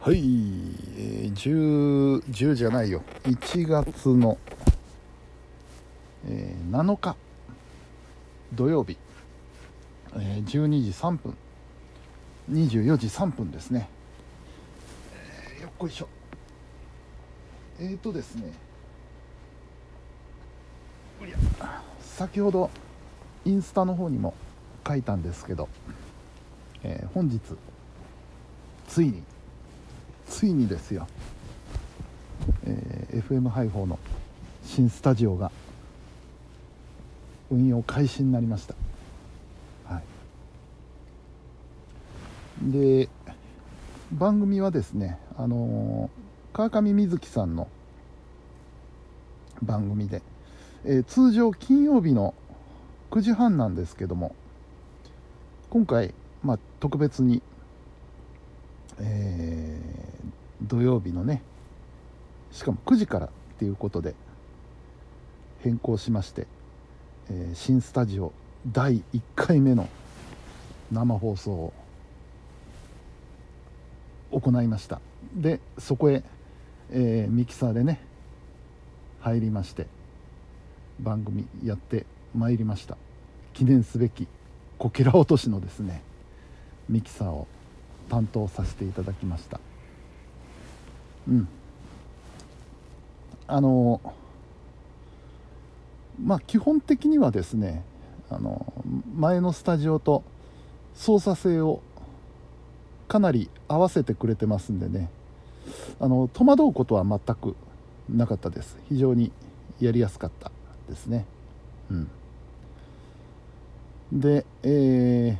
はい、えー、10, 10じゃないよ。1月の、えー、7日土曜日、えー、12時3分。24時3分ですね、えー、よっこいしょ。えーとですね。先ほどインスタの方にも書いたんですけど、えー、本日ついについにですよ、えー、FM 配報の新スタジオが運用開始になりました、はい、で番組はですねあのー、川上瑞希さんの番組で、えー、通常金曜日の9時半なんですけども今回、まあ、特別に、えー、土曜日のねしかも9時からっていうことで変更しまして、えー、新スタジオ第1回目の生放送を行いました。でそこへ、えー、ミキサーでね入りまして番組やってまいりました。記念すべきこけら落としのですねミキサーを担当させていただきました。うん。あのまあ基本的にはですねあの前のスタジオと操作性をかなり合わせてくれてますんでねあの戸惑うことは全くなかったです。非常にやりやすかったですね。うん。で、え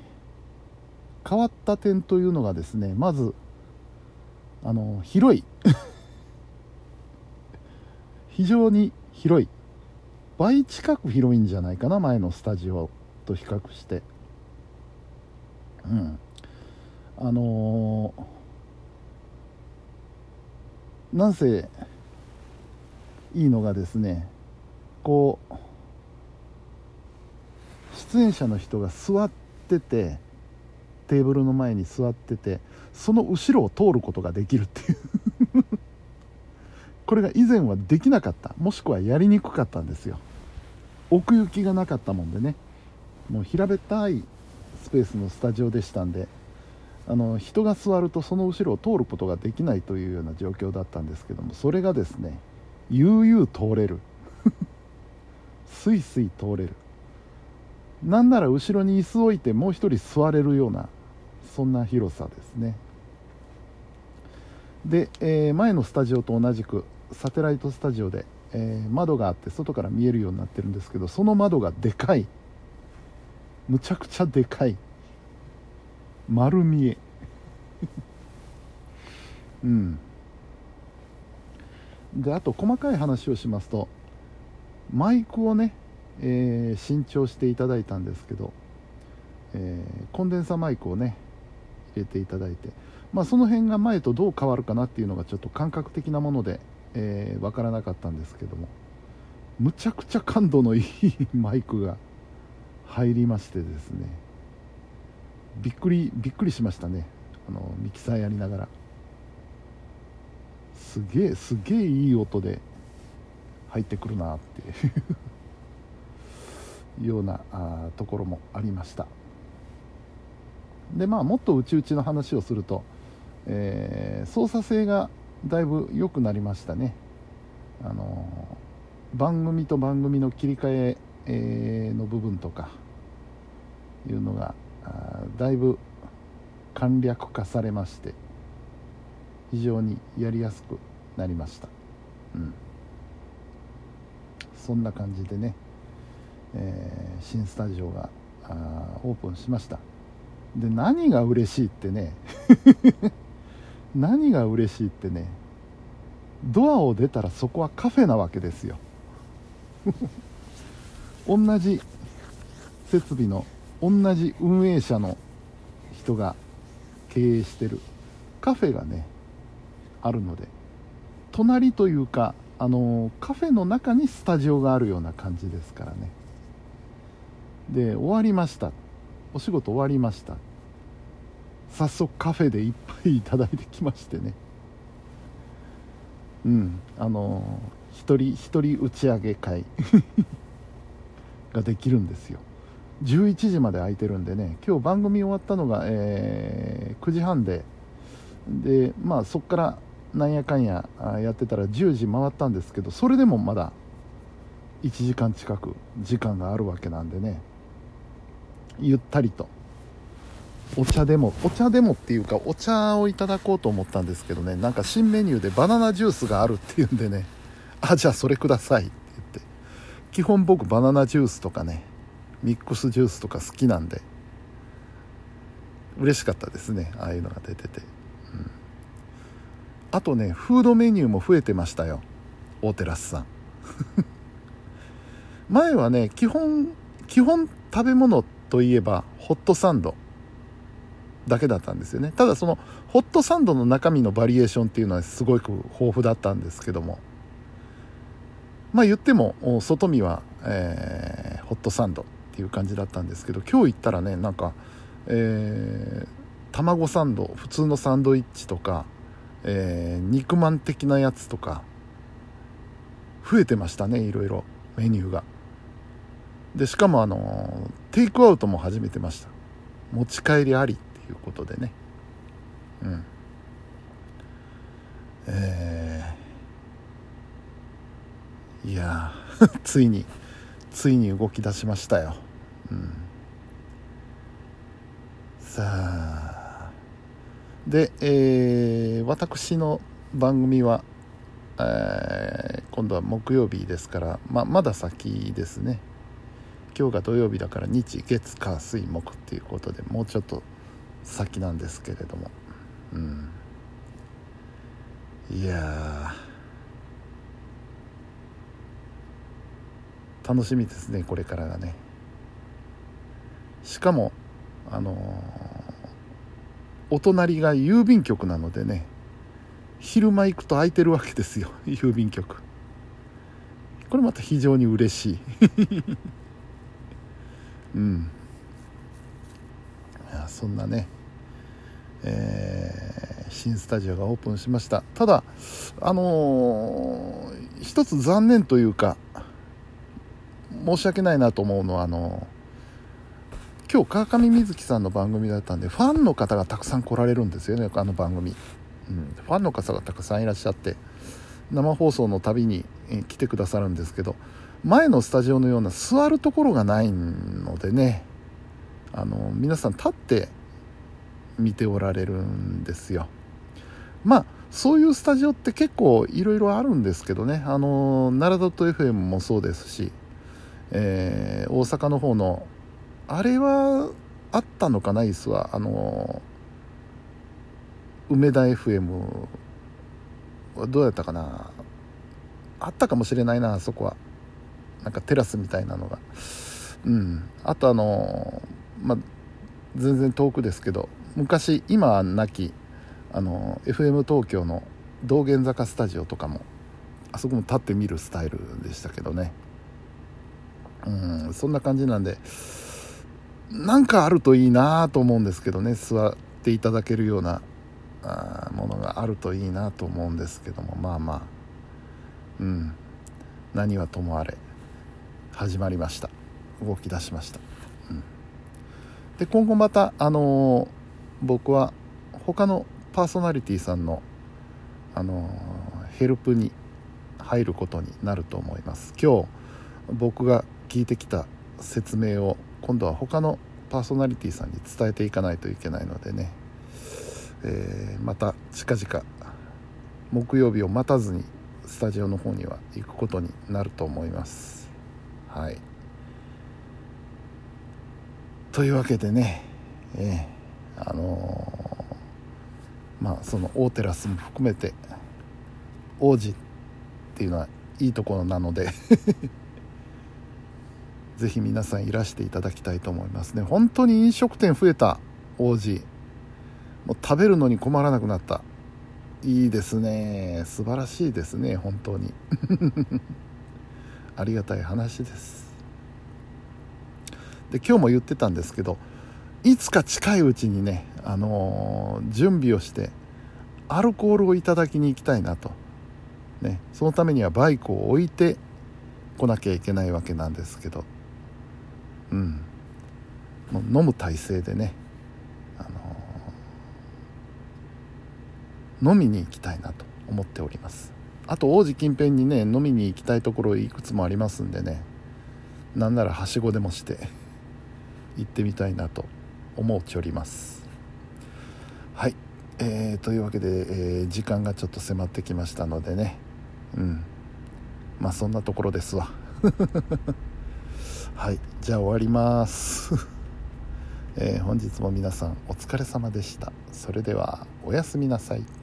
ー、変わった点というのがですねまずあの広い。非常に広い。倍近く広いんじゃないかな前のスタジオと比較して。うん。あのー、なんせいいのがですねこう出演者の人が座っててテーブルの前に座っててその後ろを通ることができるっていう。これが以前はできなかった。もしくはやりにくかったんですよ。奥行きがなかったもんでね。もう平べったいスペースのスタジオでしたんであの人が座るとその後ろを通ることができないというような状況だったんですけどもそれがですね悠々通れる。スイスイ通れる。なんなら後ろに椅子を置いてもう一人座れるようなそんな広さですね。で、えー、前のスタジオと同じくサテライトスタジオで、えー、窓があって外から見えるようになってるんですけどその窓がでかい。むちゃくちゃでかい。丸見え。うん。であと細かい話をしますとマイクをねえー、新調していただいたんですけど、えー、コンデンサマイクをね入れていただいて、まあ、その辺が前とどう変わるかなっていうのがちょっと感覚的なもので、えー、分からなかったんですけども。むちゃくちゃ感度のいい マイクが入りましてですね。びっくりびっくりしましたね。あのミキサーやりながら。すげえすげえいい音で入ってくるなってようなあところもありました。でまあもっと内々の話をすると、えー、操作性がだいぶ良くなりましたね。あの、番組と番組の切り替え、の部分とかいうのがだいぶ簡略化されまして非常にやりやすくなりました。うん。そんな感じでねえー、新スタジオがオープンしました。で何が嬉しいってね。何が嬉しいってね。ドアを出たらそこはカフェなわけですよ。同じ設備の同じ運営者の人が経営してる。カフェがねあるので。隣というかあのカフェの中にスタジオがあるような感じですからね。で終わりました。お仕事終わりました。早速カフェで一杯いいただいてきましてね。うんあの一人一人打ち上げ会 ができるんですよ。11時まで空いてるんでね今日番組終わったのが、えー、9時半で。でまあそこからなんやかんややってたら10時回ったんですけどそれでもまだ1時間近く時間があるわけなんでね。ゆったりと。お茶でもお茶でもっていうかお茶をいただこうと思ったんですけどね。なんか新メニューでバナナジュースがあるっていうんでね。あじゃあそれくださいって言って。基本僕バナナジュースとかねミックスジュースとか好きなんで。嬉しかったですねああいうのが出てて、うん、あとねフードメニューも増えてましたよ。大テラスさん。前はね基本基本食べ物といえばホットサンド。だけだったんですよね。ただそのホットサンドの中身のバリエーションっていうのはすごく豊富だったんですけども。まあ言っても外見は、えー、ホットサンドっていう感じだったんですけど今日行ったらねなんか、えー、卵サンド普通のサンドイッチとか、えー、肉まん的なやつとか増えてましたねいろいろメニューが。でしかもあのテイクアウトも始めてました。持ち帰りあり。いうことでね。うん。えー、いや ついについに動き出しましたよ、うん、さあ。で、えー、私の番組は、えー、今度は木曜日ですから、ままだ先ですね。今日が土曜日だから日月火水木っていうことでもうちょっと先なんですけれども。うん。いや楽しみですねこれからがね。しかもあのー、お隣が郵便局なのでね昼間行くと空いてるわけですよ 郵便局。これまた非常に嬉しい。うん。そんなねえー、新スタジオがオープンしました。ただあのー、一つ残念というか申し訳ないなと思うのはあのー、今日川上瑞希さんの番組だったんでファンの方がたくさん来られるんですよねあの番組、うん、ファンの方がたくさんいらっしゃって生放送のたびに来てくださるんですけど前のスタジオのような座るところがないのでねあの皆さん立って見ておられるんですよ。まあそういうスタジオって結構いろいろあるんですけどね。あの奈良 .fm もそうですし、えー、大阪の方のあれはあったのかな椅子は。あの梅田 FM はどうやったかな。あったかもしれないなあそこは。なんかテラスみたいなのが。うん。あとあのまあ全然遠くですけど昔今はなきあの FM 東京の道玄坂スタジオとかもあそこも立って見るスタイルでしたけどね。うんそんな感じなんでなんかあるといいなと思うんですけどね座っていただけるようなあものがあるといいなと思うんですけどもまあまあうん何はともあれ始まりました。動き出しました、で今後またあのー僕は他のパーソナリティさんのあのヘルプに入ることになると思います。今日僕が聞いてきた説明を今度は他のパーソナリティさんに伝えていかないといけないのでね、えー、また近々木曜日を待たずにスタジオの方には行くことになると思います。はい。というわけでねえーあのー、まあその大テラスも含めて王子っていうのはいいところなので ぜひ皆さんいらしていただきたいと思いますね。本当に飲食店増えた王子。もう食べるのに困らなくなった。いいですね。素晴らしいですね本当に。ありがたい話です。で今日も言ってたんですけどいつか近いうちにね、あのー、準備をしてアルコールをいただきに行きたいなと。ね、そのためにはバイクを置いて来なきゃいけないわけなんですけど。うん。飲む体勢でね、あのー、飲みに行きたいなと思っております。あと王子近辺にね飲みに行きたいところいくつもありますんでね。なんならはしごでもして。行ってみたいなと思うちおります。はい、えー、というわけで、えー、時間がちょっと迫ってきましたのでね。うん。まあそんなところですわ。はい。じゃあ終わります。えー、本日も皆さんお疲れ様でした。それではおやすみなさい。